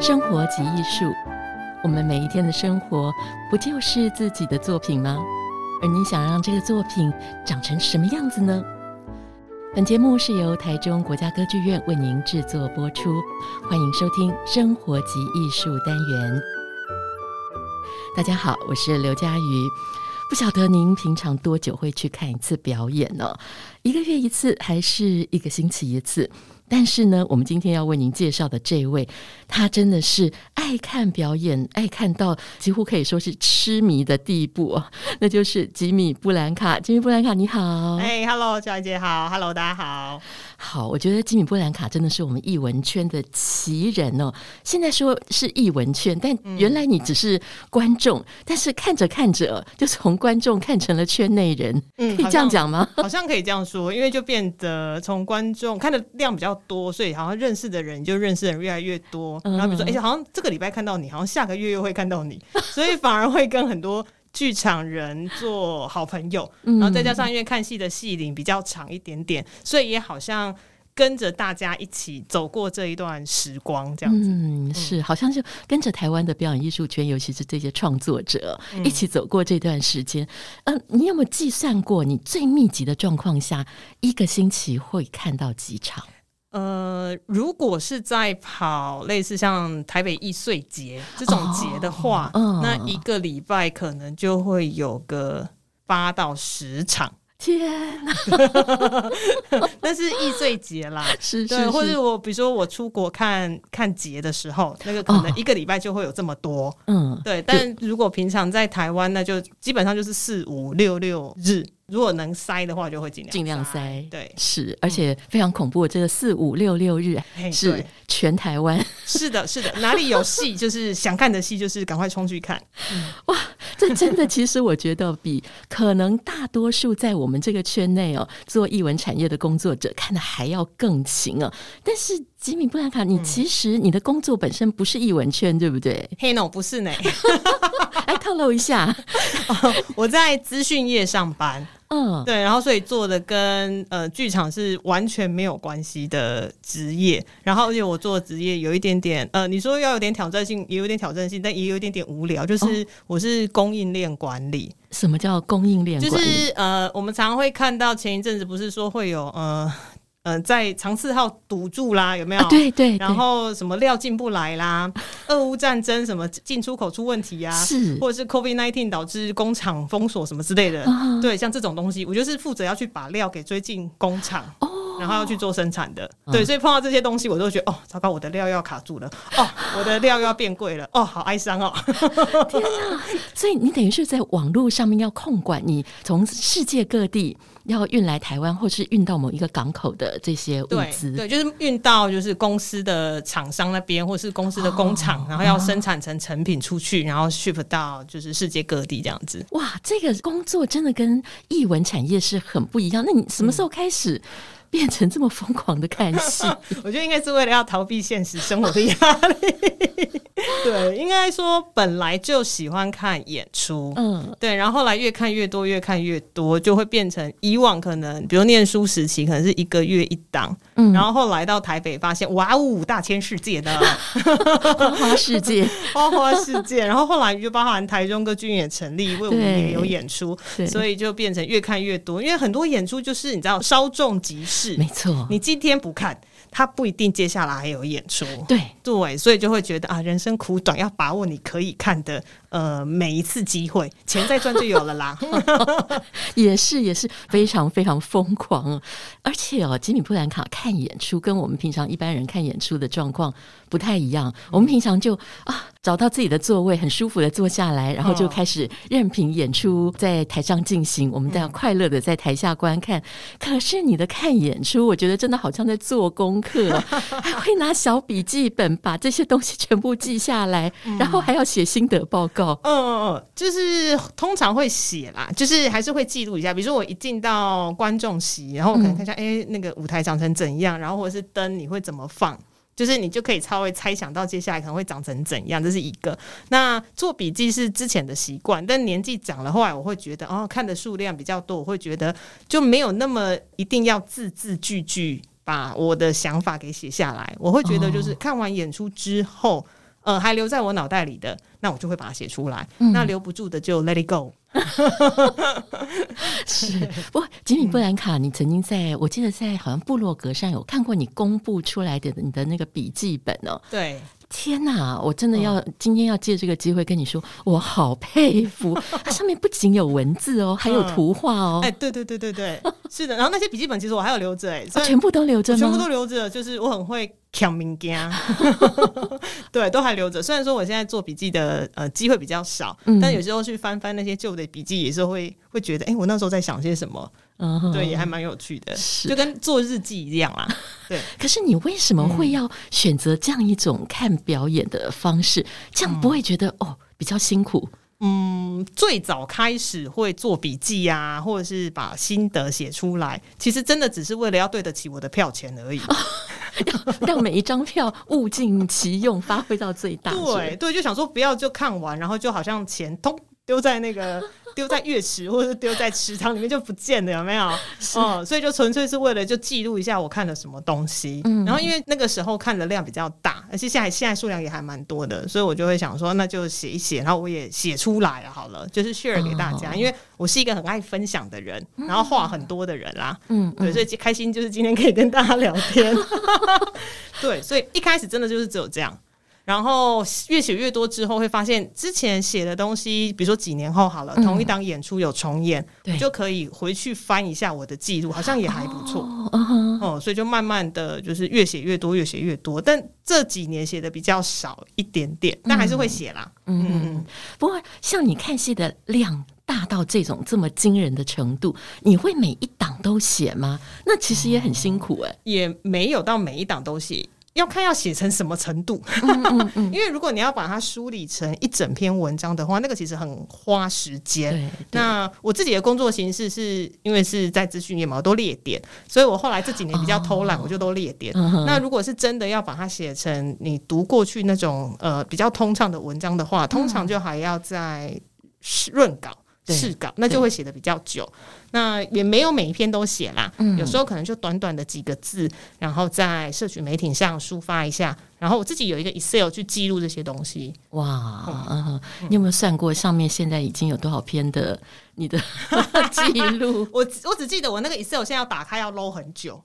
生活即艺术，我们每一天的生活不就是自己的作品吗？而你想让这个作品长成什么样子呢？本节目是由台中国家歌剧院为您制作播出，欢迎收听《生活即艺术》单元。大家好，我是刘佳瑜。不晓得您平常多久会去看一次表演呢？一个月一次，还是一个星期一次？但是呢，我们今天要为您介绍的这位，他真的是爱看表演，爱看到几乎可以说是痴迷的地步，那就是吉米布兰卡。吉米布兰卡，你好。哎，hey，Hello，小姐好，Hello，大家好。好，我觉得吉米布兰卡真的是我们艺文圈的奇人哦。现在说是艺文圈，但原来你只是观众，嗯、但是看着看着就从观众看成了圈内人，嗯，可以这样讲吗？好像可以这样说，因为就变得从观众看的量比较多，所以好像认识的人就认识的人越来越多。然后比如说，哎、嗯欸，好像这个礼拜看到你，好像下个月又会看到你，所以反而会跟很多。剧场人做好朋友，然后再加上因为看戏的戏龄比较长一点点，所以也好像跟着大家一起走过这一段时光，这样子。嗯，是，好像就跟着台湾的表演艺术圈，尤其是这些创作者一起走过这段时间。嗯、呃，你有没有计算过，你最密集的状况下，一个星期会看到几场？呃，如果是在跑类似像台北易碎节这种节的话，那一个礼拜可能就会有个八到十场。天哪！那是易碎节啦，是，是，或者我比如说我出国看看节的时候，那个可能一个礼拜就会有这么多。嗯，对。但如果平常在台湾，那就基本上就是四五六六日。如果能塞的话，就会尽量尽量塞。对，是，而且非常恐怖。这个四五六六日是全台湾。是的，是的，哪里有戏，就是想看的戏，就是赶快冲去看。哇，这真的，其实我觉得比可能大多数在我们这个圈内哦做艺文产业的工作者看的还要更勤啊。但是吉米布兰卡，你其实你的工作本身不是艺文圈，对不对？嘿，no，不是呢。来透露一下，我在资讯业上班。嗯，对，然后所以做的跟呃剧场是完全没有关系的职业，然后而且我做的职业有一点点呃，你说要有点挑战性，也有点挑战性，但也有一点点无聊，就是我是供应链管理。哦，什么叫供应链管理？就是呃，我们常常会看到前一阵子不是说会有呃。嗯、呃，在长赐号堵住啦，有没有？啊、对，对对。然后什么料进不来啦，俄乌战争什么进出口出问题啊，是，或者是 COVID-19 导致工厂封锁什么之类的。Uh-huh. 对，像这种东西，我就是负责要去把料给追进工厂，oh. 然后要去做生产的。Uh. 对，所以碰到这些东西，我都觉得哦，糟糕，我的料要卡住了，哦，我的料又要变贵了，哦，好哀伤哦。天哪！所以你等于是在网络上面要控管你从世界各地。要运来台湾，或是运到某一个港口的这些物资，对，就是运到就是公司的厂商那边，或是公司的工厂，哦、然后要生产成成品出去，然后 ship 到就是世界各地这样子。哇，这个工作真的跟译文产业是很不一样。那你什么时候开始变成这么疯狂的看戏？我觉得应该是为了要逃避现实生活的压力。对，应该说本来就喜欢看演出，嗯，对，然后后来越看越多，越看越多，就会变成以往可能，比如念书时期可能是一个月一档，嗯，然后后来到台北发现，哇哦，大千世界的花花世界，花花世界，然后后来就包含台中歌剧院也成立，为我们也有演出，所以就变成越看越多，因为很多演出就是你知道稍纵即逝，没错，你今天不看。他不一定接下来还有演出，对对，所以就会觉得啊，人生苦短，要把握你可以看的呃每一次机会，钱再赚就有了啦。也是也是非常非常疯狂，而且哦，吉米布兰卡看演出跟我们平常一般人看演出的状况不太一样。我们平常就啊找到自己的座位，很舒服的坐下来，然后就开始任凭演出在台上进行，我们在快乐的在台下观看。可是你的看演出，我觉得真的好像在做功。课 还会拿小笔记本把这些东西全部记下来，嗯、然后还要写心得报告。嗯嗯嗯，就是通常会写啦，就是还是会记录一下。比如说我一进到观众席，然后我可能看一下，哎、嗯欸，那个舞台长成怎样，然后或者是灯你会怎么放，就是你就可以稍微猜想到接下来可能会长成怎样。这是一个。那做笔记是之前的习惯，但年纪长了，后来我会觉得，哦，看的数量比较多，我会觉得就没有那么一定要字字句句。把我的想法给写下来，我会觉得就是看完演出之后，呃还留在我脑袋里的，那我就会把它写出来。嗯、那留不住的就 let it go。是，不过吉米布兰卡，你曾经在我记得在好像部落格上有看过你公布出来的你的那个笔记本哦。对。天哪！我真的要、嗯、今天要借这个机会跟你说，我好佩服。它上面不仅有文字哦，还有图画哦。哎、嗯，对对对对对，是的。然后那些笔记本其实我还有留着哎、哦，全部都留着？全部都留着，就是我很会抢物件。对，都还留着。虽然说我现在做笔记的呃机会比较少，嗯、但有时候去翻翻那些旧的笔记，也是会会觉得，哎，我那时候在想些什么。嗯，对，也还蛮有趣的，是就跟做日记一样啦。对，可是你为什么会要选择这样一种看表演的方式？嗯、这样不会觉得哦比较辛苦？嗯，最早开始会做笔记啊，或者是把心得写出来，其实真的只是为了要对得起我的票钱而已，哦、让每一张票物尽其用，发挥到最大。对对，就想说不要就看完，然后就好像钱通丢在那个。丢在乐池或者是丢在池塘里面就不见了，有没有？哦，所以就纯粹是为了就记录一下我看了什么东西。嗯，然后因为那个时候看的量比较大，而且现在现在数量也还蛮多的，所以我就会想说，那就写一写，然后我也写出来了，好了，就是 share 给大家。哦，因为我是一个很爱分享的人，然后话很多的人啦。嗯，对，所以开心就是今天可以跟大家聊天。对，所以一开始真的就是只有这样。然后越写越多之后，会发现之前写的东西，比如说几年后好了，嗯、同一档演出有重演，对，就可以回去翻一下我的记录，好像也还不错。哦，所以就慢慢的就是越写越多，越写越多。但这几年写的比较少一点点，但还是会写啦。嗯，嗯不过像你看戏的量大到这种这么惊人的程度，你会每一档都写吗？那其实也很辛苦哎、欸，也没有到每一档都写。要看要写成什么程度，嗯嗯嗯、因为如果你要把它梳理成一整篇文章的话，那个其实很花时间。那我自己的工作形式是因为是在资讯业嘛，我都列点，所以我后来这几年比较偷懒，我就都列点。哦、那如果是真的要把它写成你读过去那种呃比较通畅的文章的话，通常就还要在润稿。试稿，那就会写的比较久，那也没有每一篇都写啦，嗯、有时候可能就短短的几个字，然后在社群媒体上抒发一下，然后我自己有一个 Excel 去记录这些东西。哇，嗯、你有没有算过上面现在已经有多少篇的你的 记录？我我只记得我那个 Excel 现在要打开要 load 很久。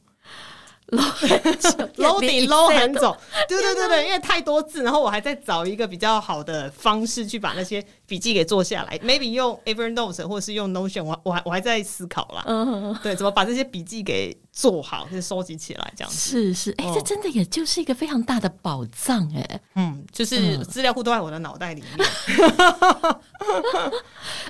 loading load 很久，对对对对，因为太多字，然后我还在找一个比较好的方式去把那些笔记给做下来，maybe 用 Evernote 或者是用 Notion，我我还我还在思考啦。嗯，对，怎么把这些笔记给做好，就是收集起来这样子。是是，哎、欸，这真的也就是一个非常大的宝藏哎、欸。嗯，就是资料库都在我的脑袋里面。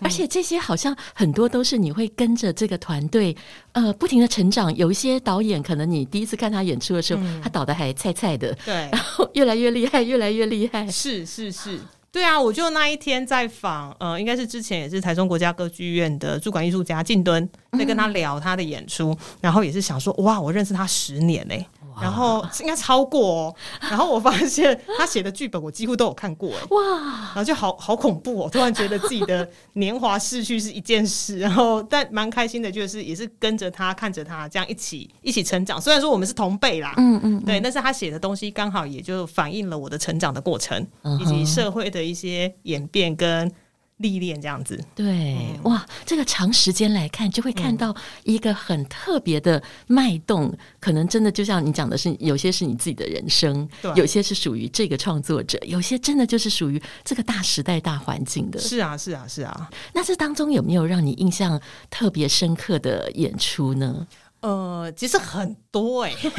而且这些好像很多都是你会跟着这个团队呃不停的成长。有一些导演可能你第一次看他演出的时候，嗯、他导的还菜菜的，对，然后越来越厉害，越来越厉害。是是是，对啊，我就那一天在访呃，应该是之前也是台中国家歌剧院的驻馆艺术家靳敦，在跟他聊他的演出，嗯、然后也是想说哇，我认识他十年嘞、欸。然后应该超过哦，然后我发现他写的剧本我几乎都有看过哎，哇，然后就好好恐怖哦，突然觉得自己的年华逝去是一件事，然后但蛮开心的，就是也是跟着他看着他这样一起一起成长，虽然说我们是同辈啦，嗯嗯，对，但是他写的东西刚好也就反映了我的成长的过程，以及社会的一些演变跟。历练这样子，对，嗯、哇，这个长时间来看，就会看到一个很特别的脉动，嗯、可能真的就像你讲的是，有些是你自己的人生，对有些是属于这个创作者，有些真的就是属于这个大时代、大环境的。是啊，是啊，是啊。那这当中有没有让你印象特别深刻的演出呢？呃，其实很多哎、欸，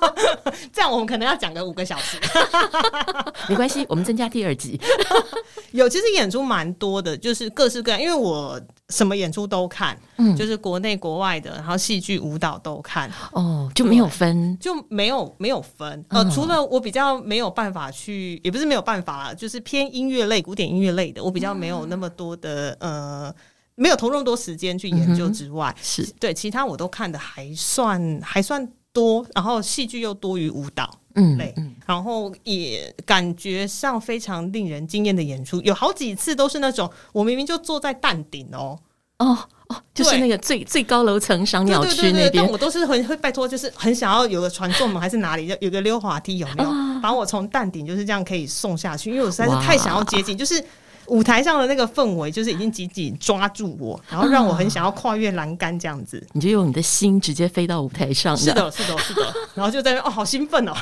这样我们可能要讲个五个小时，没关系，我们增加第二集。有，其实演出蛮多的，就是各式各样，因为我什么演出都看，嗯，就是国内国外的，然后戏剧、舞蹈都看，哦，就没有分，就没有没有分。呃，嗯、除了我比较没有办法去，也不是没有办法啦，就是偏音乐类、古典音乐类的，我比较没有那么多的呃。没有投入那么多时间去研究之外，嗯、是对其他我都看的还算还算多，然后戏剧又多于舞蹈，嗯，对，然后也感觉上非常令人惊艳的演出，有好几次都是那种我明明就坐在蛋顶哦，哦。哦，就是那个最最高楼层赏鸟区那边，但我都是很会拜托，就是很想要有个传送门还是哪里，有个溜滑梯有没有？把我从蛋顶就是这样可以送下去，因为我实在是太想要接近，就是。舞台上的那个氛围，就是已经紧紧抓住我，然后让我很想要跨越栏杆这样子。你就用你的心直接飞到舞台上。是的，是的，是的。然后就在那哦，好兴奋哦。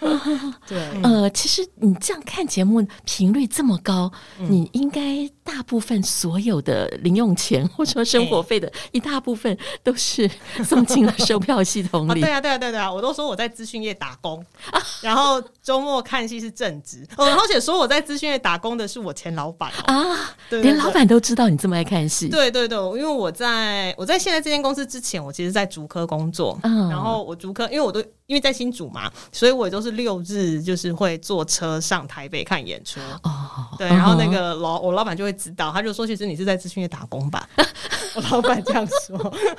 对，呃，其实你这样看节目频率这么高，嗯、你应该大部分所有的零用钱或者说生活费的一大部分都是送进了售票系统里。啊对啊，对啊，对啊，对啊！我都说我在资讯业打工，然后周末看戏是正职。哦，而且说我在资讯业打工的是我前老。老板啊，连老板都知道你这么爱看戏。对对对，因为我在我在现在这间公司之前，我其实，在竹科工作。嗯，然后我竹科，因为我都因为在新竹嘛，所以我都是六日就是会坐车上台北看演出。哦，对，然后那个老我老板就会知道，他就说：“其实你是在资讯业打工吧？” 我老板这样说，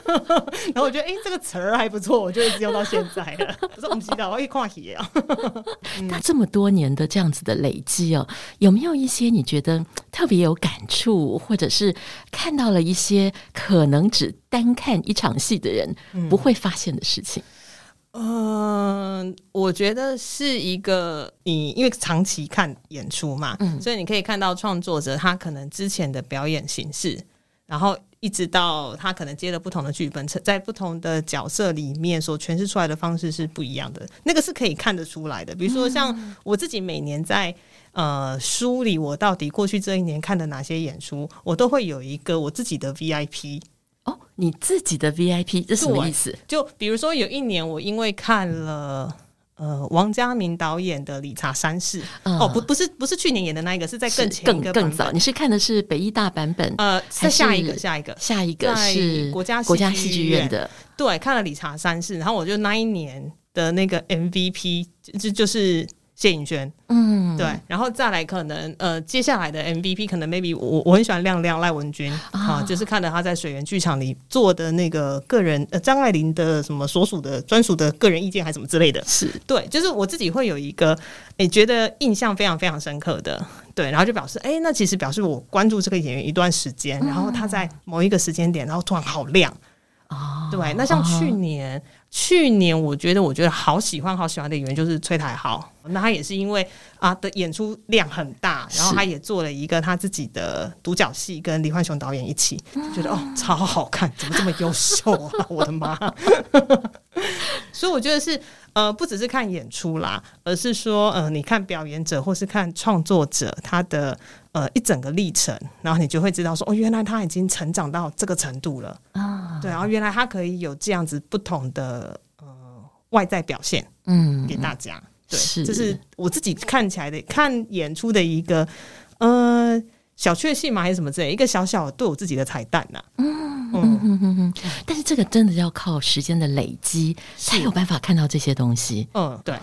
然后我觉得哎、欸，这个词儿还不错，我就一直用到现在了。我说：“我们知道，我可以跨戏啊。”那这么多年的这样子的累积哦，有没有一些你觉得？特别有感触，或者是看到了一些可能只单看一场戏的人不会发现的事情。嗯、呃，我觉得是一个你因为长期看演出嘛，嗯，所以你可以看到创作者他可能之前的表演形式，然后一直到他可能接了不同的剧本，在不同的角色里面所诠释出来的方式是不一样的，那个是可以看得出来的。比如说像我自己每年在。呃，梳理我到底过去这一年看的哪些演出，我都会有一个我自己的 VIP。哦，你自己的 VIP 这是什么意思？就比如说有一年，我因为看了呃王家明导演的《理查三世》嗯，哦，不，不是，不是去年演的那一个，是在更前一个更更早。你是看的是北艺大版本？呃，是下一个，下一个，下一个是国家国家戏剧院的。对，看了《理查三世》，然后我就那一年的那个 MVP 就就是。谢颖轩，嗯，对，然后再来可能呃，接下来的 MVP 可能 maybe 我我很喜欢亮亮赖文君啊，就是看了他在水源剧场里做的那个个人呃张爱玲的什么所属的专属的个人意见还是什么之类的，是。对，就是我自己会有一个诶觉得印象非常非常深刻的，对，然后就表示哎，那其实表示我关注这个演员一段时间，然后他在某一个时间点，然后突然好亮啊，对，那像去年。去年我觉得，我觉得好喜欢好喜欢的演员就是崔台豪，那他也是因为啊的演出量很大，然后他也做了一个他自己的独角戏，跟李焕雄导演一起，就觉得哦超好看，怎么这么优秀啊！我的妈！所以我觉得是呃不只是看演出啦，而是说呃你看表演者或是看创作者他的呃一整个历程，然后你就会知道说哦原来他已经成长到这个程度了啊，对，然后原来他可以有这样子不同的。呃，外在表现，嗯，给大家，对，这是我自己看起来的看演出的一个，呃，小确幸嘛？还是什么之类，一个小小对我自己的彩蛋呐，嗯。嗯嗯嗯嗯，但是这个真的要靠时间的累积才有办法看到这些东西。嗯，对。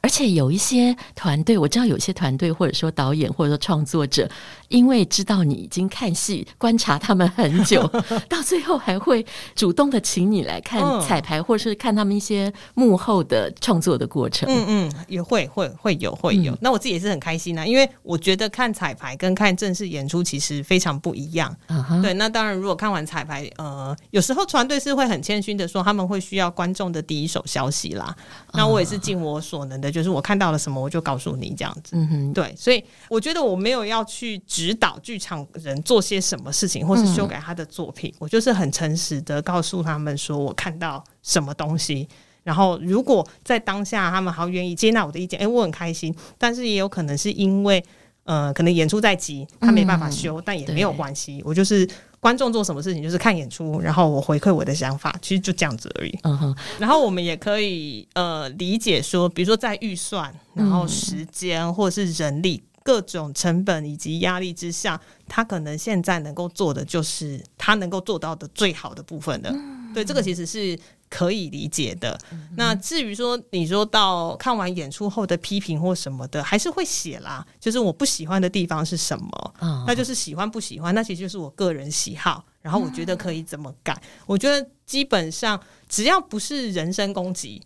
而且有一些团队，我知道有些团队或者说导演或者说创作者，因为知道你已经看戏观察他们很久，到最后还会主动的请你来看彩排，或者是看他们一些幕后的创作的过程。嗯嗯，也会会会有会有。那我自己也是很开心啊，因为我觉得看彩排跟看正式演出其实非常不一样。对，那当然如果看完彩排。呃，有时候团队是会很谦虚的说，他们会需要观众的第一手消息啦。那我也是尽我所能的，就是我看到了什么，我就告诉你这样子。嗯哼，对，所以我觉得我没有要去指导剧场人做些什么事情，或是修改他的作品，我就是很诚实的告诉他们说我看到什么东西。然后如果在当下他们好愿意接纳我的意见，哎，我很开心。但是也有可能是因为呃，可能演出在即，他没办法修，但也没有关系，我就是。观众做什么事情，就是看演出，然后我回馈我的想法，其实就这样子而已。嗯哼，然后我们也可以呃理解说，比如说在预算、然后时间或者是人力各种成本以及压力之下，他可能现在能够做的就是他能够做到的最好的部分的。对，这个其实是。可以理解的。那至于说你说到看完演出后的批评或什么的，还是会写啦。就是我不喜欢的地方是什么，那就是喜欢不喜欢，那其实就是我个人喜好。然后我觉得可以怎么改，我觉得基本上只要不是人身攻击，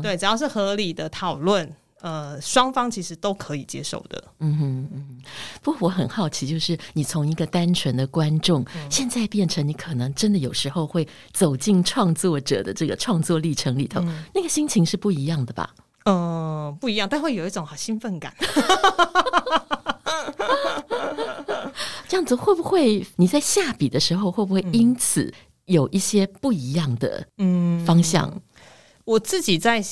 对，只要是合理的讨论。呃，双方其实都可以接受的。嗯哼嗯，不过我很好奇，就是你从一个单纯的观众，嗯、现在变成你可能真的有时候会走进创作者的这个创作历程里头，嗯、那个心情是不一样的吧？嗯，不一样，但会有一种好兴奋感。这样子会不会你在下笔的时候，会不会因此有一些不一样的嗯方向？嗯，我自己在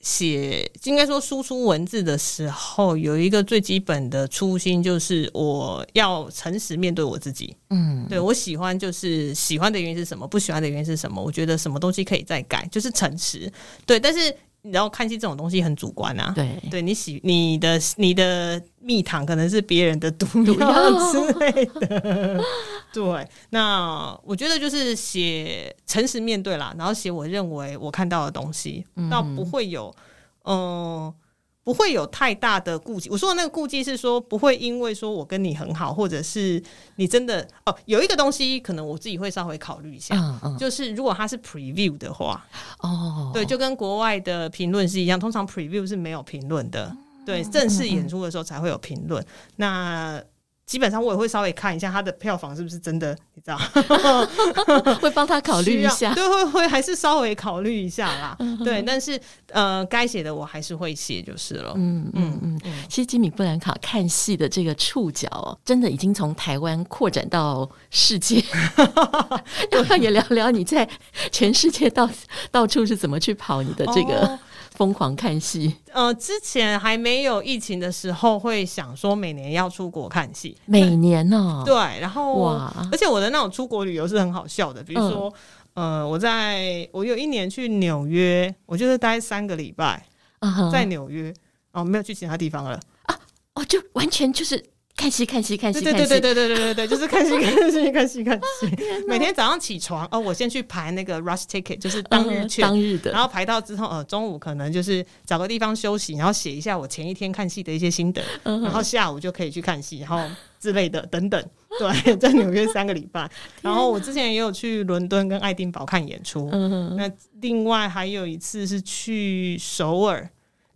写，应该说输出文字的时候，有一个最基本的初心，就是我要诚实面对我自己。嗯，对，我喜欢就是喜欢的原因是什么，不喜欢的原因是什么？我觉得什么东西可以再改，就是诚实。对，但是。然后看戏这种东西很主观啊，对，对你喜你的你的蜜糖可能是别人的毒药之类的，对。那我觉得就是写诚实面对啦，然后写我认为我看到的东西，倒不会有嗯。呃不会有太大的顾忌。我说的那个顾忌是说，不会因为说我跟你很好，或者是你真的哦，有一个东西可能我自己会稍微考虑一下，嗯嗯、就是如果它是 preview 的话，哦，对，就跟国外的评论是一样，通常 preview 是没有评论的，对，正式演出的时候才会有评论。嗯嗯、那基本上我也会稍微看一下他的票房是不是真的，你知道，会帮他考虑一下，对，会会还是稍微考虑一下啦，对，但是呃，该写的我还是会写就是了，嗯嗯嗯。其实吉米布兰卡看戏的这个触角哦，真的已经从台湾扩展到世界，要不 要也聊聊你在全世界到到处是怎么去跑你的这个？哦疯狂看戏，呃，之前还没有疫情的时候，会想说每年要出国看戏，每年呢、哦，对，然后哇，而且我的那种出国旅游是很好笑的，比如说，嗯、呃，我在我有一年去纽约，我就是待三个礼拜，在纽约，哦，没有去其他地方了。啊，哦，就完全就是。看戏，看戏，看戏，对对对对对对对对，就是看戏，看戏，看戏，看戏。每天早上起床，哦，我先去排那个 rush ticket，就是当日券，当日的。然后排到之后，呃，中午可能就是找个地方休息，然后写一下我前一天看戏的一些心得，然后下午就可以去看戏，然后之类的等等。对，在纽约三个礼拜。然后我之前也有去伦敦跟爱丁堡看演出。那另外还有一次是去首尔。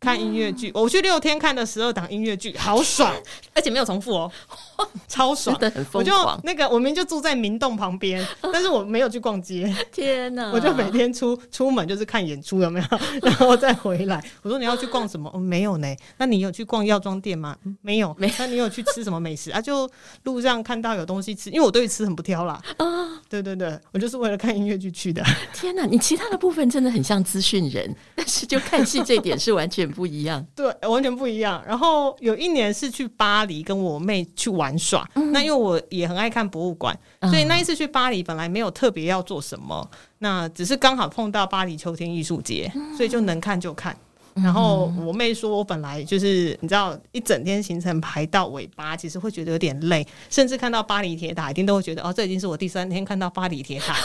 看音乐剧，我去六天看了十二档音乐剧，好爽，而且没有重复哦，超爽。我就那个，我们就住在明洞旁边，但是我没有去逛街。天哪！我就每天出出门就是看演出，有没有？然后再回来。我说你要去逛什么？哦，没有呢。那你有去逛药妆店吗？没有。没。那你有去吃什么美食啊？就路上看到有东西吃，因为我对吃很不挑啦。啊，对对对，我就是为了看音乐剧去的。天哪！你其他的部分真的很像资讯人，但是就看戏这点是完全。不一样，对，完全不一样。然后有一年是去巴黎跟我妹去玩耍，嗯、那因为我也很爱看博物馆，嗯、所以那一次去巴黎本来没有特别要做什么，那只是刚好碰到巴黎秋天艺术节，嗯、所以就能看就看。然后我妹说，我本来就是你知道，一整天行程排到尾巴，其实会觉得有点累，甚至看到巴黎铁塔，一定都会觉得哦，这已经是我第三天看到巴黎铁塔了，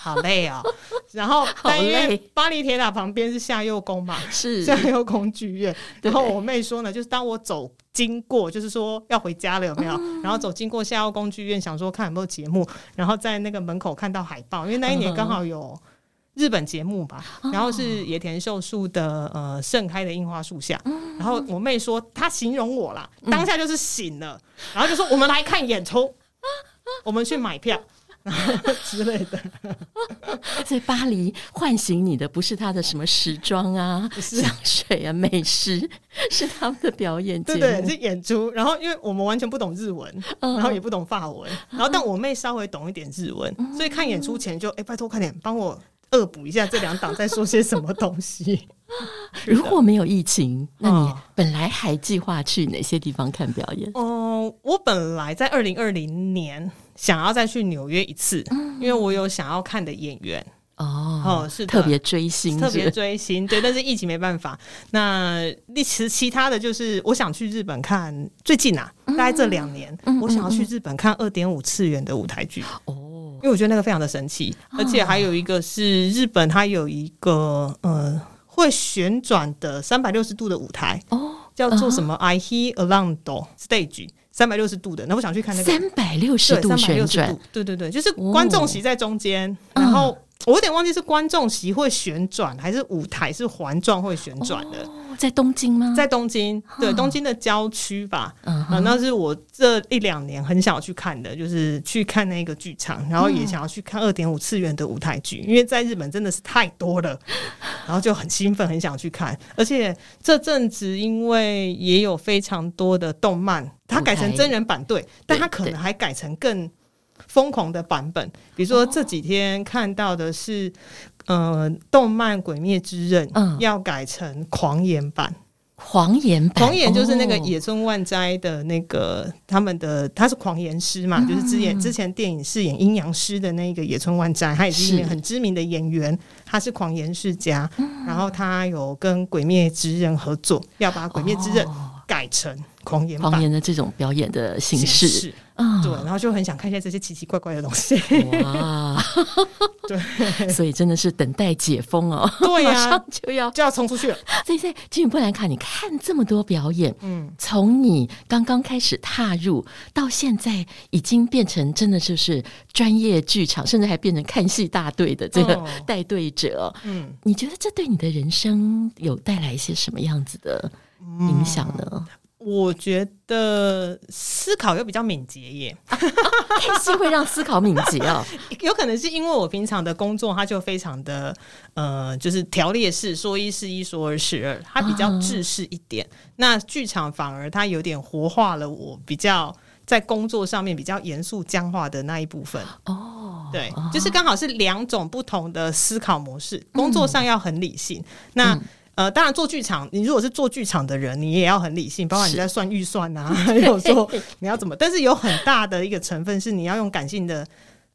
好累哦。然后，但因为巴黎铁塔旁边是夏佑宫嘛，是夏佑宫剧院。然后我妹说呢，就是当我走经过，就是说要回家了，有没有？然后走经过夏佑宫剧院，想说看有没有节目，然后在那个门口看到海报，因为那一年刚好有。日本节目吧，然后是野田秀树的呃盛开的樱花树下，然后我妹说她形容我啦，当下就是醒了，然后就说我们来看演出，我们去买票 之类的。在巴黎唤醒你的不是他的什么时装啊、香水啊、美食，是他们的表演节目，对对，是演出。然后因为我们完全不懂日文，然后也不懂法文，然后但我妹稍微懂一点日文，所以看演出前就哎拜托快点帮我。恶补一下这两档在说些什么东西。如果没有疫情，那你本来还计划去哪些地方看表演？哦、嗯，我本来在二零二零年想要再去纽约一次，嗯、因为我有想要看的演员。哦，哦，是特别追星，特别追星。对，但是疫情没办法。那其实其他的就是，我想去日本看。最近啊，大概这两年，嗯、我想要去日本看二点五次元的舞台剧。哦。因为我觉得那个非常的神奇，而且还有一个是日本，它有一个呃会旋转的三百六十度的舞台哦，叫做什么？啊、I He Around Stage，三百六十度的。那我想去看那个三百六十度旋转，对对对，就是观众席在中间，然后我有点忘记是观众席会旋转，还是舞台是环状会旋转的。哦，在东京吗？在东京，对，东京的郊区吧。嗯，啊，那是我这一两年很想要去看的，就是去看那个剧场，然后也想要去看二点五次元的舞台剧，因为在日本真的是太多了，然后就很兴奋，很想去看。而且这阵子因为也有非常多的动漫，它改成真人版，对，但它可能还改成更。疯狂的版本，比如说这几天看到的是，哦、呃，动漫《鬼灭之刃》嗯，要改成狂言版。狂言版，狂言就是那个野村万斋的那个、哦、他们的，他是狂言师嘛，嗯、就是之前之前电影饰演阴阳师的那个野村万斋，他也是一名很知名的演员，他是狂言世家，嗯、然后他有跟《鬼灭之刃》合作，要把《鬼灭之刃》改成狂言狂言的这种表演的形式。啊，对，然后就很想看一下这些奇奇怪怪的东西。哇，对，所以真的是等待解封哦。对呀、啊，马上就要就要冲出去了。所以在吉米布兰卡，你看这么多表演，嗯，从你刚刚开始踏入到现在，已经变成真的就是专业剧场，甚至还变成看戏大队的这个带队者。嗯，你觉得这对你的人生有带来一些什么样子的影响呢？嗯我觉得思考又比较敏捷耶，是会让思考敏捷哦。有可能是因为我平常的工作，它就非常的呃，就是条列式，说一是一，说二是二，它比较制式一点。嗯、那剧场反而它有点活化了我比较在工作上面比较严肃僵化的那一部分。哦，对，就是刚好是两种不同的思考模式。工作上要很理性，嗯、那。嗯呃，当然做剧场，你如果是做剧场的人，你也要很理性，包括你在算预算啊，还有说你要怎么，但是有很大的一个成分是你要用感性的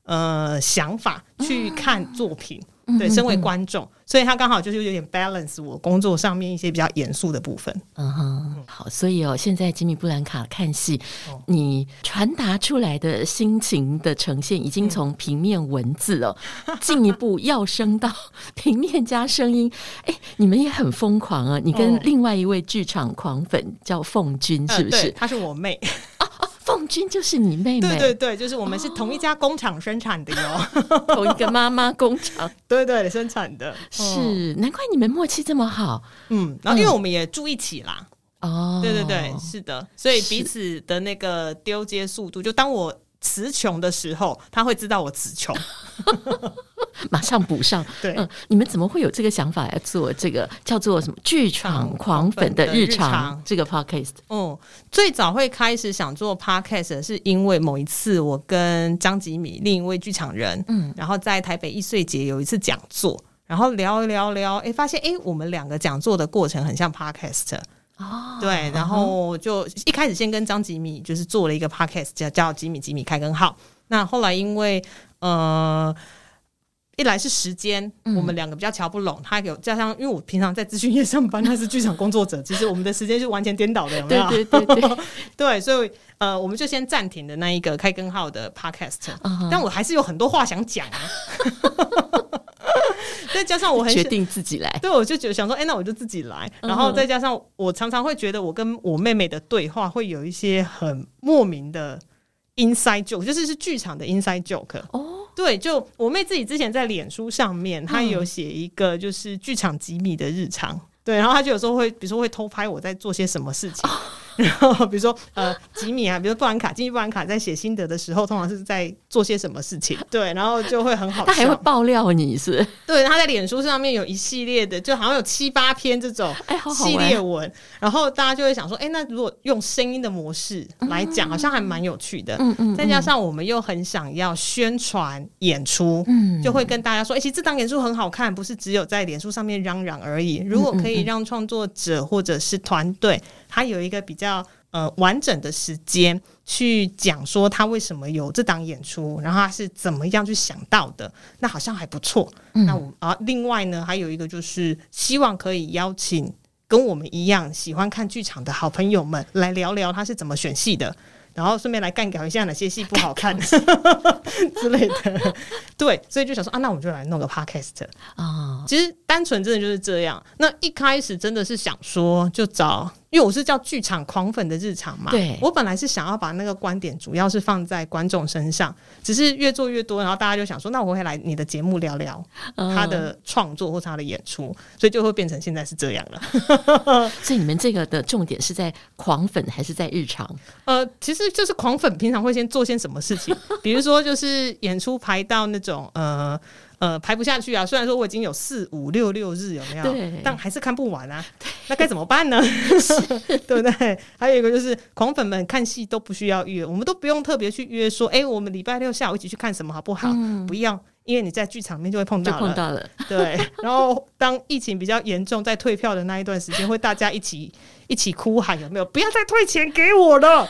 呃想法去看作品。嗯对，身为观众，嗯、所以他刚好就是有点 balance 我工作上面一些比较严肃的部分。嗯哼，好，所以哦，现在吉米布兰卡看戏，哦、你传达出来的心情的呈现，已经从平面文字哦，嗯、进一步要升到平面加声音。哎，你们也很疯狂啊！你跟另外一位剧场狂粉叫凤君，是不是？她、呃、是我妹。凤君就是你妹妹，对对对，就是我们是同一家工厂生产的哟，哦、同一个妈妈工厂，对对，生产的，是难怪你们默契这么好，嗯，然后因为我们也住一起啦，哦，对对对，是的，所以彼此的那个丢接速度，就当我词穷的时候，他会知道我词穷。马上补上。对，嗯，你们怎么会有这个想法来做这个叫做什么剧场狂粉的日常这个 podcast？嗯，最早会开始想做 podcast 是因为某一次我跟张吉米另一位剧场人，嗯，然后在台北易碎节有一次讲座，然后聊一聊聊，哎，发现哎，我们两个讲座的过程很像 podcast 哦，对，然后就一开始先跟张吉米就是做了一个 podcast 叫叫吉米吉米开根号，那后来因为呃。一来是时间，我们两个比较瞧不拢，他有加上，因为我平常在资讯业上班，他是剧场工作者，其实我们的时间是完全颠倒的，有没有？对对对对，对，所以呃，我们就先暂停的那一个开根号的 podcast，、uh. 但我还是有很多话想讲啊。再加上我很决定自己来，对，我就觉得想说，哎、欸，那我就自己来。然后再加上我常常会觉得，我跟我妹妹的对话会有一些很莫名的 inside joke，就是是剧场的 inside joke 哦。Oh. 对，就我妹自己之前在脸书上面，她有写一个就是剧场吉米的日常，嗯、对，然后她就有时候会，比如说会偷拍我在做些什么事情。哦然后比如说呃吉米啊，比如布兰卡，吉米布兰卡在写心得的时候，通常是在做些什么事情？对，然后就会很好笑。他还会爆料你是，是？对，他在脸书上面有一系列的，就好像有七八篇这种系列文，哎、然后大家就会想说，哎，那如果用声音的模式来讲，嗯、好像还蛮有趣的。嗯嗯。再加上我们又很想要宣传演出，嗯，就会跟大家说，哎，其实这档演出很好看，不是只有在脸书上面嚷嚷而已。如果可以让创作者或者是团队，他有一个比较。呃，完整的时间去讲说他为什么有这档演出，然后他是怎么样去想到的，那好像还不错。嗯、那我啊，另外呢，还有一个就是希望可以邀请跟我们一样喜欢看剧场的好朋友们来聊聊他是怎么选戏的，然后顺便来干掉一下哪些戏不好看 之类的。对，所以就想说啊，那我们就来弄个 podcast 啊。其实单纯真的就是这样。那一开始真的是想说就找。因为我是叫剧场狂粉的日常嘛，对，我本来是想要把那个观点主要是放在观众身上，只是越做越多，然后大家就想说，那我会来你的节目聊聊他的创作或者他的演出，所以就会变成现在是这样了。所以你们这个的重点是在狂粉还是在日常？呃，其实就是狂粉平常会先做些什么事情，比如说就是演出排到那种呃。呃，排不下去啊！虽然说我已经有四五六六日有没有？对，但还是看不完啊。那该怎么办呢？对不对？还有一个就是，狂粉们看戏都不需要约，我们都不用特别去约说，哎、欸，我们礼拜六下午一起去看什么好不好？嗯、不要，因为你在剧场里面就会碰到了，碰到了。对，然后当疫情比较严重，在退票的那一段时间，会大家一起一起哭喊，有没有？不要再退钱给我了。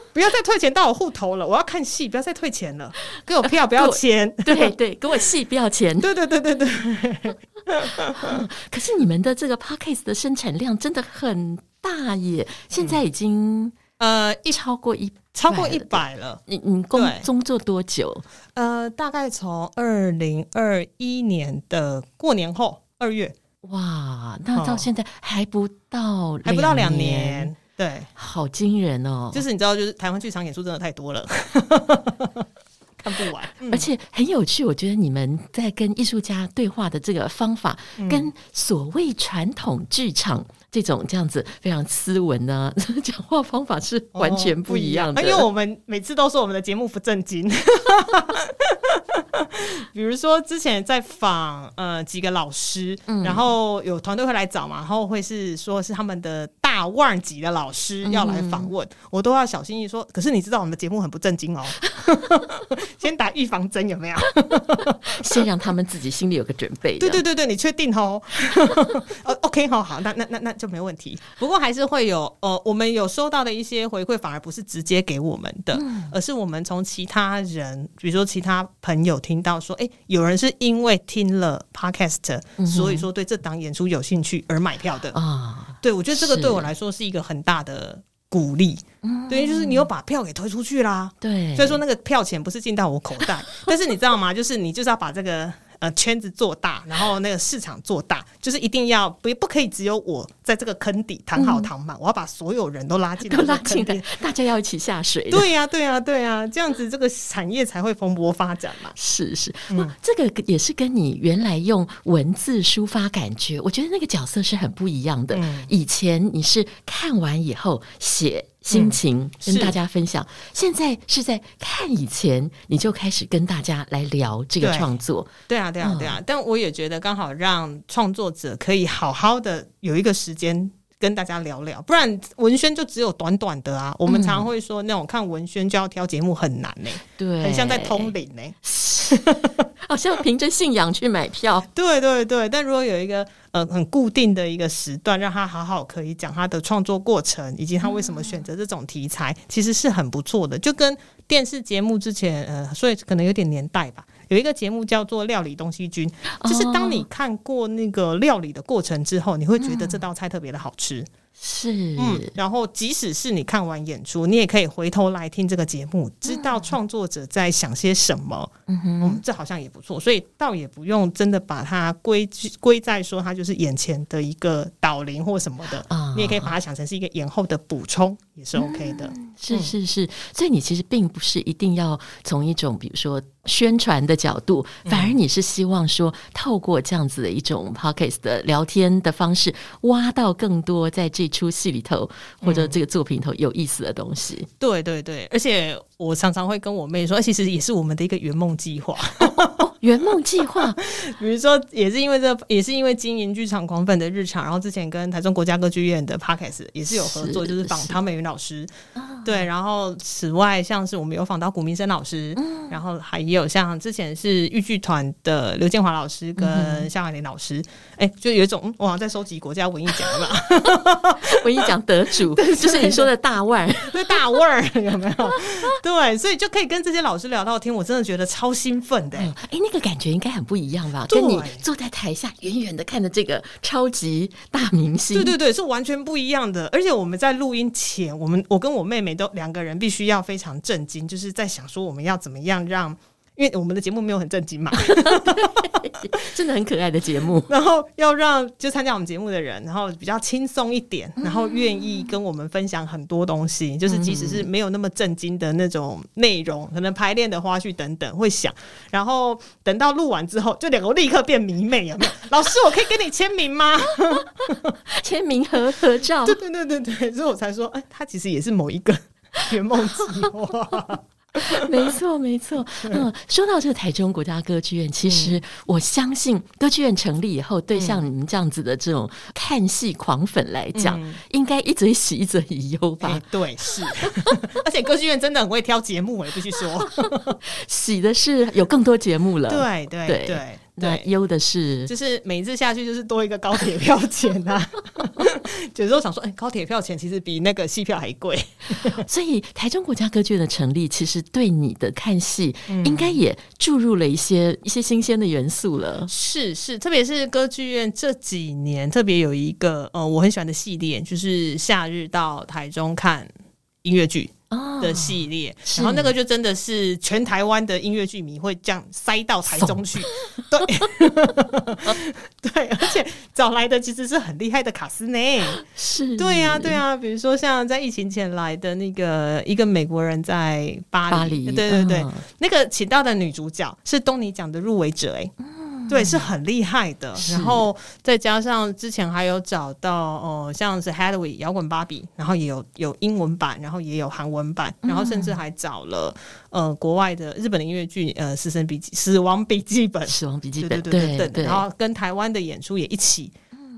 不要再退钱到我户头了，我要看戏，不要再退钱了，给我票不要钱，对对，给我戏不要钱，对对对对对。可是你们的这个 Podcast 的生产量真的很大耶，现在已经、嗯、呃一超过一超过一百了。你你工工作多久？呃，大概从二零二一年的过年后二月。哇，那到现在还不到还不到两年。对，好惊人哦！就是你知道，就是台湾剧场演出真的太多了，看不完，而且很有趣。我觉得你们在跟艺术家对话的这个方法，嗯、跟所谓传统剧场这种这样子非常斯文呢、啊，讲话方法是完全不一样的。哦、因为我们每次都说我们的节目不正经。比如说，之前在访呃几个老师，嗯、然后有团队会来找嘛，然后会是说是他们的大腕级的老师要来访问，嗯、我都要小心翼翼说。可是你知道我们的节目很不正经哦，先打预防针有没有？先让他们自己心里有个准备。对对对对，你确定哦？OK，好好，那那那那就没问题。不过还是会有呃，我们有收到的一些回馈，反而不是直接给我们的，嗯、而是我们从其他人，比如说其他朋友听到说，哎、欸，有人是因为听了 Podcast，、嗯、所以说对这档演出有兴趣而买票的啊。对，我觉得这个对我来说是一个很大的鼓励。嗯，对，就是你有把票给推出去啦。对，所以说那个票钱不是进到我口袋，但是你知道吗？就是你就是要把这个。呃，圈子做大，然后那个市场做大，就是一定要不不可以只有我在这个坑底躺好躺满，嗯、我要把所有人都拉进来，都拉进来，大家要一起下水。对呀、啊，对呀、啊，对呀、啊，这样子这个产业才会蓬勃发展嘛。是是，嗯，这个也是跟你原来用文字抒发感觉，我觉得那个角色是很不一样的。嗯、以前你是看完以后写。心情跟大家分享，嗯、现在是在看以前，你就开始跟大家来聊这个创作。对，对啊，对啊，对啊。嗯、但我也觉得刚好让创作者可以好好的有一个时间跟大家聊聊，不然文宣就只有短短的啊。我们常常会说，那种看文宣就要挑节目很难呢、欸，对，很像在通灵呢、欸，好像凭着信仰去买票。对对对，但如果有一个。呃，很固定的一个时段，让他好好可以讲他的创作过程，以及他为什么选择这种题材，其实是很不错的。就跟电视节目之前，呃，所以可能有点年代吧，有一个节目叫做《料理东西君》，就是当你看过那个料理的过程之后，你会觉得这道菜特别的好吃。是，嗯，然后即使是你看完演出，你也可以回头来听这个节目，知道创作者在想些什么。嗯哼，嗯，这好像也不错，所以倒也不用真的把它归归在说它就是眼前的一个导灵或什么的，啊，你也可以把它想成是一个演后的补充，也是 OK 的。嗯，是是是，所以你其实并不是一定要从一种比如说。宣传的角度，反而你是希望说，透过这样子的一种 p o c k e t 的聊天的方式，挖到更多在这出戏里头或者这个作品里头有意思的东西。嗯、对对对，而且我常常会跟我妹说，其实也是我们的一个圆梦计划。圆梦计划，比如说，也是因为这，也是因为经营剧场狂粉的日常，然后之前跟台中国家歌剧院的 podcast 也是有合作，是就是访唐美云老师。对，然后此外，像是我们有访到古明生老师，嗯、然后还有像之前是豫剧团的刘建华老师跟夏海玲老师，哎、就有一种我好像在收集国家文艺奖嘛，文艺奖得主，就是你说的大腕儿，对大腕儿有没有？对，所以就可以跟这些老师聊到天，我真的觉得超兴奋的。哎，那个感觉应该很不一样吧？对跟你坐在台下远远的看着这个超级大明星，对对对，是完全不一样的。而且我们在录音前，我们我跟我妹妹都两个人必须要非常震惊，就是在想说我们要怎么样让因为我们的节目没有很正经嘛，真的很可爱的节目。然后要让就参加我们节目的人，然后比较轻松一点，然后愿意跟我们分享很多东西，嗯、就是即使是没有那么正经的那种内容，可能排练的花絮等等会想。然后等到录完之后，就两个立刻变迷妹，有没有？老师，我可以跟你签名吗？签名和合照？对对对对对，所以我才说，哎，他其实也是某一个圆梦计划。没错，没错。嗯，说到这个台中国家歌剧院，其实我相信歌剧院成立以后，对像你们这样子的这种看戏狂粉来讲，嗯、应该一嘴喜，一嘴以忧吧？对，是。而且歌剧院真的很会挑节目，我，必须说，喜的是有更多节目了。对对对。对那忧的是，就是每一次下去就是多一个高铁票钱啊。有时候想说，哎、欸，高铁票钱其实比那个戏票还贵。所以台中国家歌剧院的成立，其实对你的看戏应该也注入了一些一些新鲜的元素了。是是，特别是歌剧院这几年特别有一个呃，我很喜欢的系列，就是夏日到台中看音乐剧。的系列，哦、然后那个就真的是全台湾的音乐剧迷会这样塞到台中去，对，对，而且找来的其实是很厉害的卡斯内，是，对呀、啊，对呀、啊，比如说像在疫情前来的那个一个美国人在巴黎，巴黎对对对，嗯、那个请到的女主角是东尼奖的入围者，哎。对，是很厉害的。然后再加上之前还有找到哦、呃，像是 Hadley 摇滚芭比，然后也有有英文版，然后也有韩文版，然后甚至还找了呃国外的日本的音乐剧呃《死神笔记》《死亡笔记本》《死亡笔记本》对对对对对，然后跟台湾的演出也一起。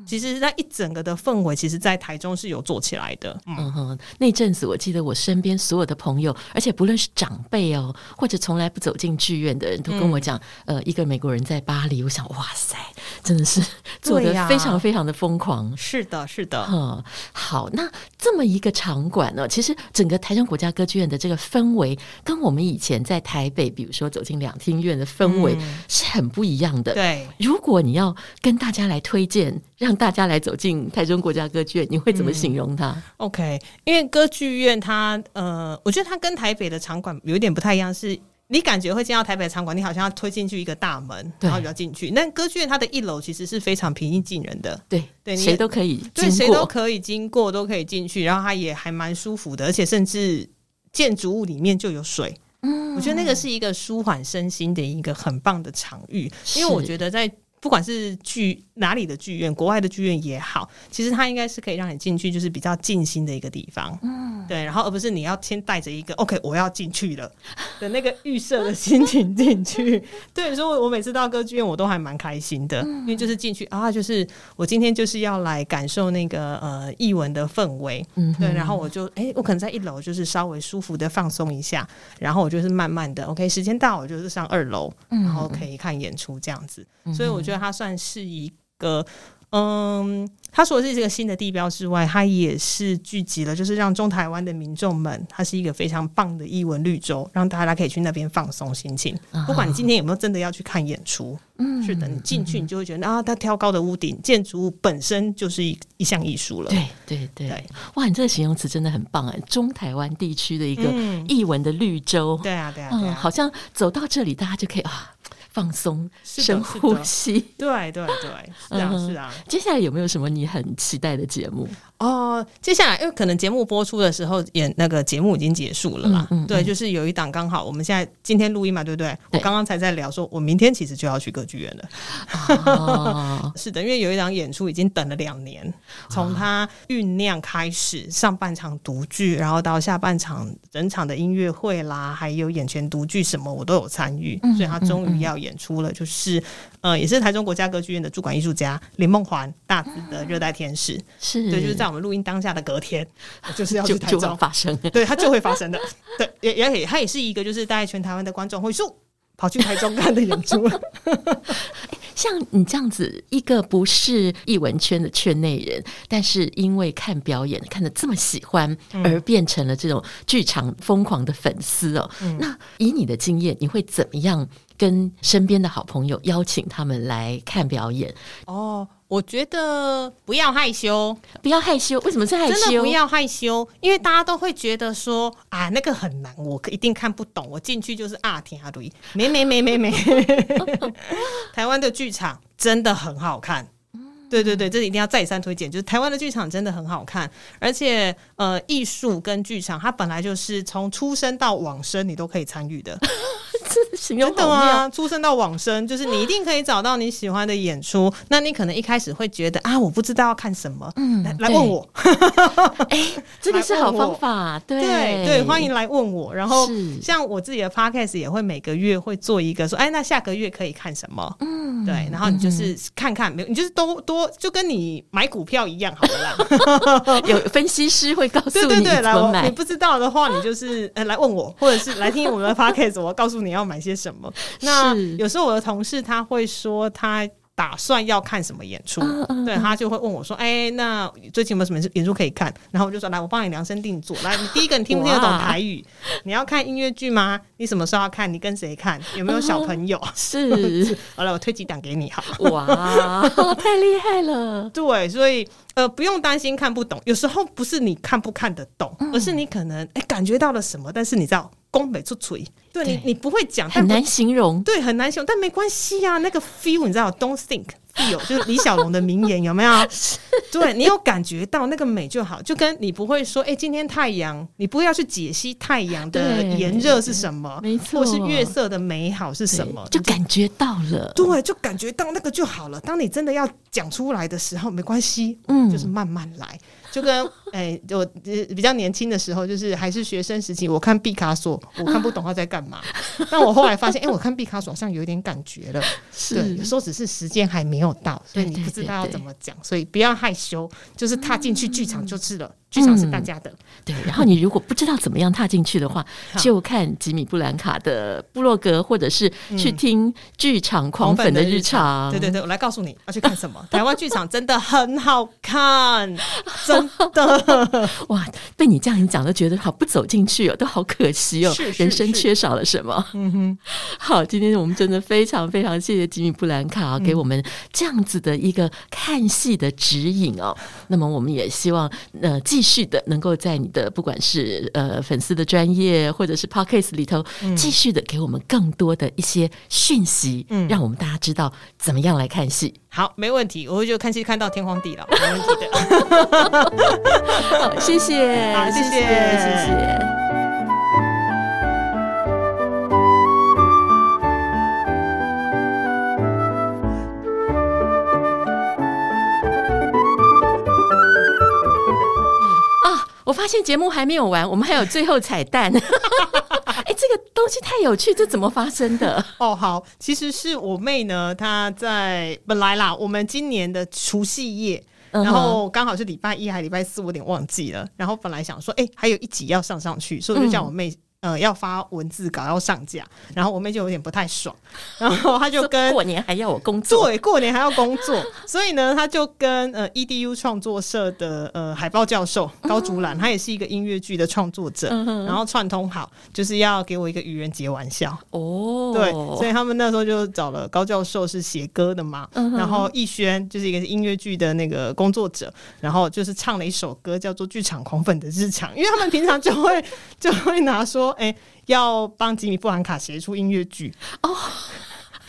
其实，那一整个的氛围，其实，在台中是有做起来的。嗯哼，那阵子我记得我身边所有的朋友，而且不论是长辈哦，或者从来不走进剧院的人都跟我讲，嗯、呃，一个美国人在巴黎。我想，哇塞，真的是做的非常非常的疯狂。是的，是的。嗯，好，那这么一个场馆呢，其实整个台中国家歌剧院的这个氛围，跟我们以前在台北，比如说走进两厅院的氛围是很不一样的。对，如果你要跟大家来推荐，让大家来走进台中国家歌剧院，你会怎么形容它？嗯，OK，因为歌剧院它呃，我觉得它跟台北的场馆有一点不太一样，是你感觉会进到台北的场馆，你好像要推进去一个大门，然后就要进去。那歌剧院它的一楼其实是非常平易近人的，对对，谁都可以，对，谁都可以经过，都可以进去，然后它也还蛮舒服的，而且甚至建筑物里面就有水。嗯，我觉得那个是一个舒缓身心的一个很棒的场域，因为我觉得在。不管是剧哪里的剧院，国外的剧院也好，其实它应该是可以让你进去，就是比较静心的一个地方。嗯，对，然后而不是你要先带着一个 “OK，我要进去了 ”的那个预设的心情进去。对，所以我每次到歌剧院，我都还蛮开心的，嗯、因为就是进去啊，就是我今天就是要来感受那个呃译文的氛围。嗯，对，然后我就哎、欸，我可能在一楼就是稍微舒服的放松一下，然后我就是慢慢的 OK，时间到我就是上二楼，然后可以看演出这样子。嗯、所以我觉得。它算是一个，嗯，它除了是这个新的地标之外，它也是聚集了，就是让中台湾的民众们，它是一个非常棒的艺文绿洲，让大家可以去那边放松心情。不管你今天有没有真的要去看演出，嗯，是的，你进去你就会觉得啊，它挑高的屋顶，建筑物本身就是一一项艺术了。对对对，对哇，你这个形容词真的很棒哎，中台湾地区的一个艺文的绿洲。对啊对啊，对啊，好像走到这里，大家就可以啊。放松，深呼吸，对对对，是啊是啊。接下来有没有什么你很期待的节目？哦，接下来因为可能节目播出的时候，演那个节目已经结束了嘛。对，就是有一档刚好我们现在今天录音嘛，对不对？我刚刚才在聊，说我明天其实就要去歌剧院了。是的，因为有一档演出已经等了两年，从它酝酿开始，上半场独剧，然后到下半场整场的音乐会啦，还有眼前独剧什么，我都有参与，所以他终于要演。演出了，就是呃，也是台中国家歌剧院的驻馆艺术家林梦环大紫的《热带天使》，是。对，就是在我们录音当下的隔天，就是要去台中。发生，对，它就会发生的，对，也也它也是一个就是带全台湾的观众会说跑去台中看的演出。像你这样子一个不是艺文圈的圈内人，但是因为看表演看得这么喜欢，而变成了这种剧场疯狂的粉丝哦。嗯、那以你的经验，你会怎么样跟身边的好朋友邀请他们来看表演？哦，我觉得不要害羞，不要害羞。为什么是害羞？真的不要害羞，因为大家都会觉得说啊，那个很难，我一定看不懂。我进去就是啊，天啊，对，没没没没没。台湾的剧场真的很好看。对对对，这一定要再三推荐。就是台湾的剧场真的很好看，而且呃，艺术跟剧场它本来就是从出生到往生你都可以参与的。真的吗？出生到往生，就是你一定可以找到你喜欢的演出。那你可能一开始会觉得啊，我不知道要看什么，嗯，来来问我。哎，这个是好方法，对对对，欢迎来问我。然后像我自己的 podcast 也会每个月会做一个说，哎，那下个月可以看什么？嗯，对，然后你就是看看，没有，你就是多多就跟你买股票一样，好了啦。有分析师会告诉你怎么买。你不知道的话，你就是呃来问我，或者是来听我们的 podcast，我告诉你要买些什么？那有时候我的同事他会说他打算要看什么演出，对，他就会问我说：“哎，那最近有没有什么演出可以看？”然后我就说：“来，我帮你量身定做。来，你第一个你听不听得懂台语？你要看音乐剧吗？你什么时候要看？你跟谁看？有没有小朋友？是，好了，我推几档给你，好。哇，太厉害了！对，所以呃，不用担心看不懂。有时候不是你看不看得懂，而是你可能哎感觉到了什么，但是你知道。宫北出锤，对你，你不会讲，很难形容，对，很难形容，但没关系啊。那个 feel 你知道，don't think feel，就是李小龙的名言，有没有？对，你有感觉到那个美就好，就跟你不会说，哎、欸，今天太阳，你不要去解析太阳的炎热是什么，没错，或是月色的美好是什么，就感觉到了，对，就感觉到那个就好了。当你真的要讲出来的时候，没关系，嗯，就是慢慢来。就跟 哎、欸，我比较年轻的时候，就是还是学生时期，我看毕卡索，我看不懂他在干嘛。但我后来发现，哎、欸，我看毕卡索好像有一点感觉了。是，对，有时候只是时间还没有到，所以你不知道要怎么讲，所以不要害羞，就是踏进去剧场就是了。剧场是大家的，嗯，对。然后你如果不知道怎么样踏进去的话，就看吉米布兰卡的部落格，或者是去听剧场狂粉的日常。对对对，我来告诉你要去看什么。台湾剧场真的很好看，真的。哇，被你这样一讲，都觉得好不走进去哦，都好可惜哦，是是是，人生缺少了什么？嗯哼。好，今天我们真的非常非常谢谢吉米布兰卡给我们这样子的一个看戏的指引哦。那么我们也希望呃继续。继续的，能够在你的不管是呃粉丝的专业或者是 Podcast 里头，继续的给我们更多的一些讯息，嗯，让我们大家知道怎么样来看戏。好，没问题，我会就看戏看到天荒地老，没问题的。好，谢谢，好，谢谢，谢谢。谢谢我发现节目还没有完，我们还有最后彩蛋。这个东西太有趣，这怎么发生的？哦，好，其实是我妹呢，她在本来啦，我们今年的除夕夜，然后刚好是礼拜一还礼拜四，我有点忘记了。然后本来想说，哎、欸，还有一集要上上去，所以我就叫我妹。嗯呃，要发文字稿要上架，然后我妹就有点不太爽，然后她就跟过年还要我工作，对，过年还要工作，所以呢，她就跟呃 EDU 创作社的呃海报教授高竹兰，他也是一个音乐剧的创作者，然后串通好，就是要给我一个愚人节玩笑哦，对，所以他们那时候就找了高教授是写歌的嘛，然后逸轩就是一个音乐剧的那个工作者，然后就是唱了一首歌叫做《剧场狂粉的日常》，因为他们平常就会就会拿说。哎、欸，要帮吉米布兰卡写出音乐剧哦。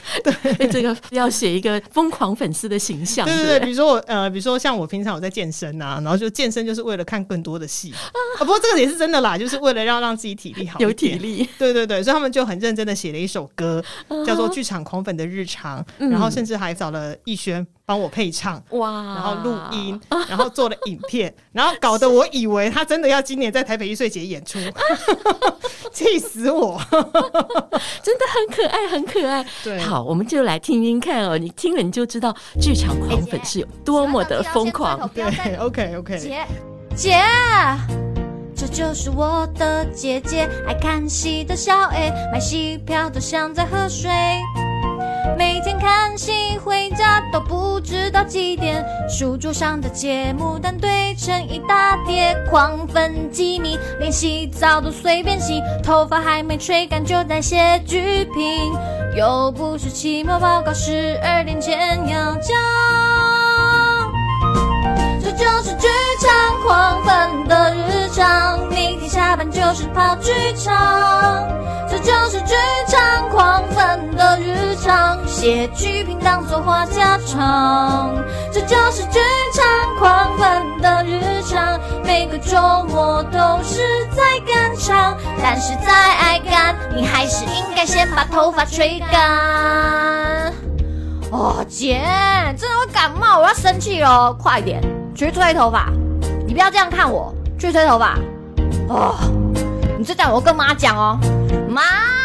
对，这个要写一个疯狂粉丝的形象。对对对，比如说我呃，比如说像我平常有在健身啊，然后就健身就是为了看更多的戏啊。不过这个也是真的啦，就是为了要让自己体力好，有体力。对对对，所以他们就很认真的写了一首歌，叫做《剧场狂粉的日常》，然后甚至还找了逸轩帮我配唱哇，然后录音，然后做了影片，然后搞得我以为他真的要今年在台北艺穗节演出，气死我！真的很可爱，很可爱。对，好。我们就来听听看哦，你听了你就知道剧场狂粉是有多么的疯狂。对，OK OK。姐姐，这就是我的姐姐，爱看戏的小 A，买戏票都像在喝水。每天看戏回家都不知道几点，书桌上的节目单堆成一大叠，狂粉几米连洗澡都随便洗，头发还没吹干就在写剧评，又不是期末报告，十二点前要交。就是剧场狂奔的日常。每天下班就是跑剧场这就是剧场狂奔的日常。写剧评当做话家常这就是剧场狂奔的日常。每个周末都是在赶场但是再爱赶你还是应该先把头发吹干。哦姐真的会感冒我要生气了快点。去吹头发！你不要这样看我，去吹头发。哦，你这样我跟妈讲哦，妈。